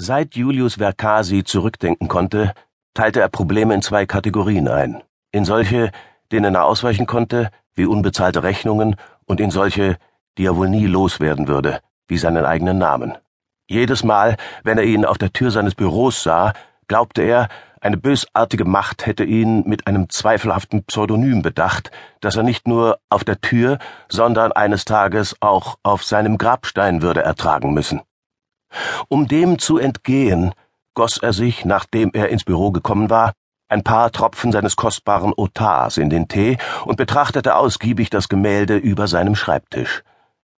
Seit Julius Vercasi zurückdenken konnte, teilte er Probleme in zwei Kategorien ein. In solche, denen er ausweichen konnte, wie unbezahlte Rechnungen, und in solche, die er wohl nie loswerden würde, wie seinen eigenen Namen. Jedes Mal, wenn er ihn auf der Tür seines Büros sah, glaubte er, eine bösartige Macht hätte ihn mit einem zweifelhaften Pseudonym bedacht, das er nicht nur auf der Tür, sondern eines Tages auch auf seinem Grabstein würde ertragen müssen. Um dem zu entgehen, goss er sich, nachdem er ins Büro gekommen war, ein paar Tropfen seines kostbaren Otars in den Tee und betrachtete ausgiebig das Gemälde über seinem Schreibtisch.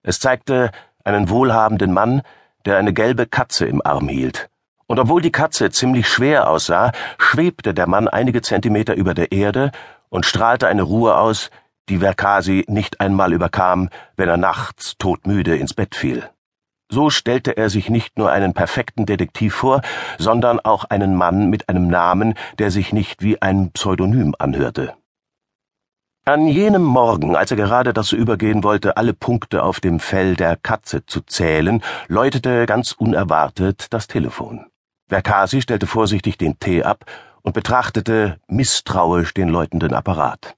Es zeigte einen wohlhabenden Mann, der eine gelbe Katze im Arm hielt. Und obwohl die Katze ziemlich schwer aussah, schwebte der Mann einige Zentimeter über der Erde und strahlte eine Ruhe aus, die Verkasi nicht einmal überkam, wenn er nachts todmüde ins Bett fiel. So stellte er sich nicht nur einen perfekten Detektiv vor, sondern auch einen Mann mit einem Namen, der sich nicht wie ein Pseudonym anhörte. An jenem Morgen, als er gerade dazu übergehen wollte, alle Punkte auf dem Fell der Katze zu zählen, läutete ganz unerwartet das Telefon. Verkasi stellte vorsichtig den Tee ab und betrachtete misstrauisch den läutenden Apparat.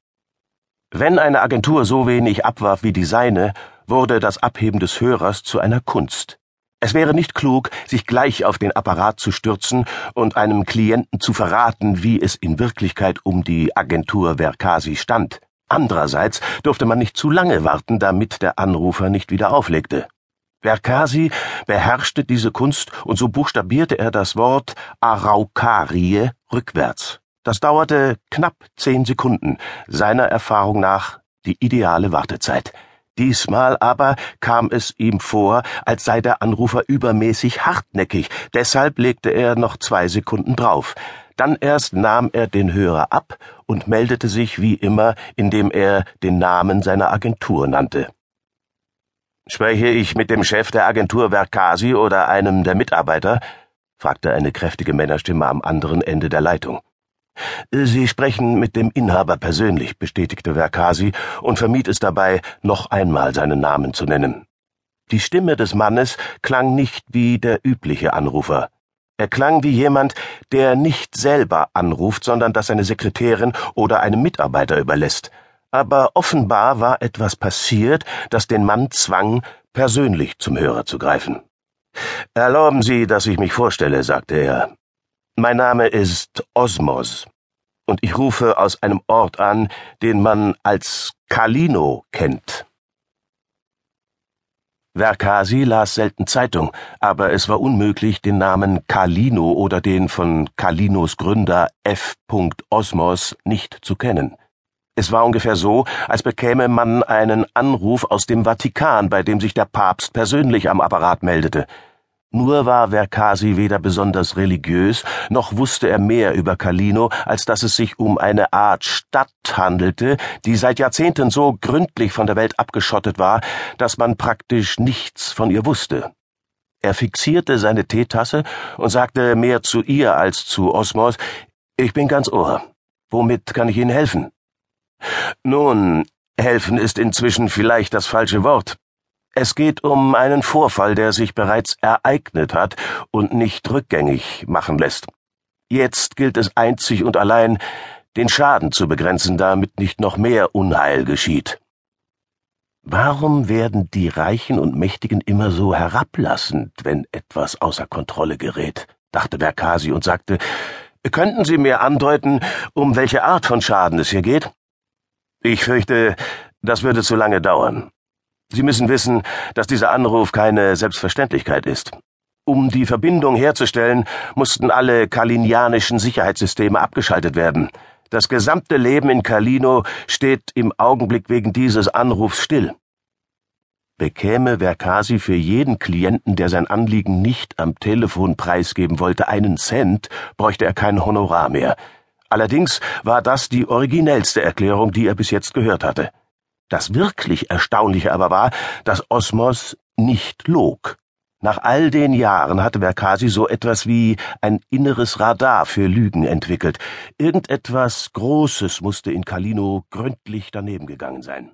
Wenn eine Agentur so wenig abwarf wie die seine, wurde das Abheben des Hörers zu einer Kunst. Es wäre nicht klug, sich gleich auf den Apparat zu stürzen und einem Klienten zu verraten, wie es in Wirklichkeit um die Agentur Verkasi stand. Andererseits durfte man nicht zu lange warten, damit der Anrufer nicht wieder auflegte. Verkasi beherrschte diese Kunst und so buchstabierte er das Wort Araucarie rückwärts. Das dauerte knapp zehn Sekunden, seiner Erfahrung nach die ideale Wartezeit. Diesmal aber kam es ihm vor, als sei der Anrufer übermäßig hartnäckig, deshalb legte er noch zwei Sekunden drauf. Dann erst nahm er den Hörer ab und meldete sich wie immer, indem er den Namen seiner Agentur nannte. Spreche ich mit dem Chef der Agentur Verkasi oder einem der Mitarbeiter? fragte eine kräftige Männerstimme am anderen Ende der Leitung. Sie sprechen mit dem Inhaber persönlich, bestätigte Verkasi und vermied es dabei, noch einmal seinen Namen zu nennen. Die Stimme des Mannes klang nicht wie der übliche Anrufer. Er klang wie jemand, der nicht selber anruft, sondern das seine Sekretärin oder einem Mitarbeiter überlässt. Aber offenbar war etwas passiert, das den Mann zwang, persönlich zum Hörer zu greifen. Erlauben Sie, dass ich mich vorstelle, sagte er. Mein Name ist Osmos und ich rufe aus einem Ort an, den man als Kalino kennt. Verkasi las selten Zeitung, aber es war unmöglich, den Namen Kalino oder den von Kalinos Gründer F. Osmos nicht zu kennen. Es war ungefähr so, als bekäme man einen Anruf aus dem Vatikan, bei dem sich der Papst persönlich am Apparat meldete. Nur war Verkasi weder besonders religiös, noch wusste er mehr über Calino, als dass es sich um eine Art Stadt handelte, die seit Jahrzehnten so gründlich von der Welt abgeschottet war, dass man praktisch nichts von ihr wusste. Er fixierte seine Teetasse und sagte mehr zu ihr als zu Osmos, ich bin ganz Ohr. Womit kann ich Ihnen helfen? Nun, helfen ist inzwischen vielleicht das falsche Wort. Es geht um einen Vorfall, der sich bereits ereignet hat und nicht rückgängig machen lässt. Jetzt gilt es einzig und allein, den Schaden zu begrenzen, damit nicht noch mehr Unheil geschieht. Warum werden die Reichen und Mächtigen immer so herablassend, wenn etwas außer Kontrolle gerät? dachte Verkasi und sagte, könnten Sie mir andeuten, um welche Art von Schaden es hier geht? Ich fürchte, das würde zu lange dauern. Sie müssen wissen, dass dieser Anruf keine Selbstverständlichkeit ist. Um die Verbindung herzustellen, mussten alle kalinianischen Sicherheitssysteme abgeschaltet werden. Das gesamte Leben in Kalino steht im Augenblick wegen dieses Anrufs still. Bekäme Verkasi für jeden Klienten, der sein Anliegen nicht am Telefon preisgeben wollte, einen Cent, bräuchte er kein Honorar mehr. Allerdings war das die originellste Erklärung, die er bis jetzt gehört hatte. Das wirklich Erstaunliche aber war, dass Osmos nicht log. Nach all den Jahren hatte Verkasi so etwas wie ein inneres Radar für Lügen entwickelt. Irgendetwas Großes musste in Kalino gründlich daneben gegangen sein.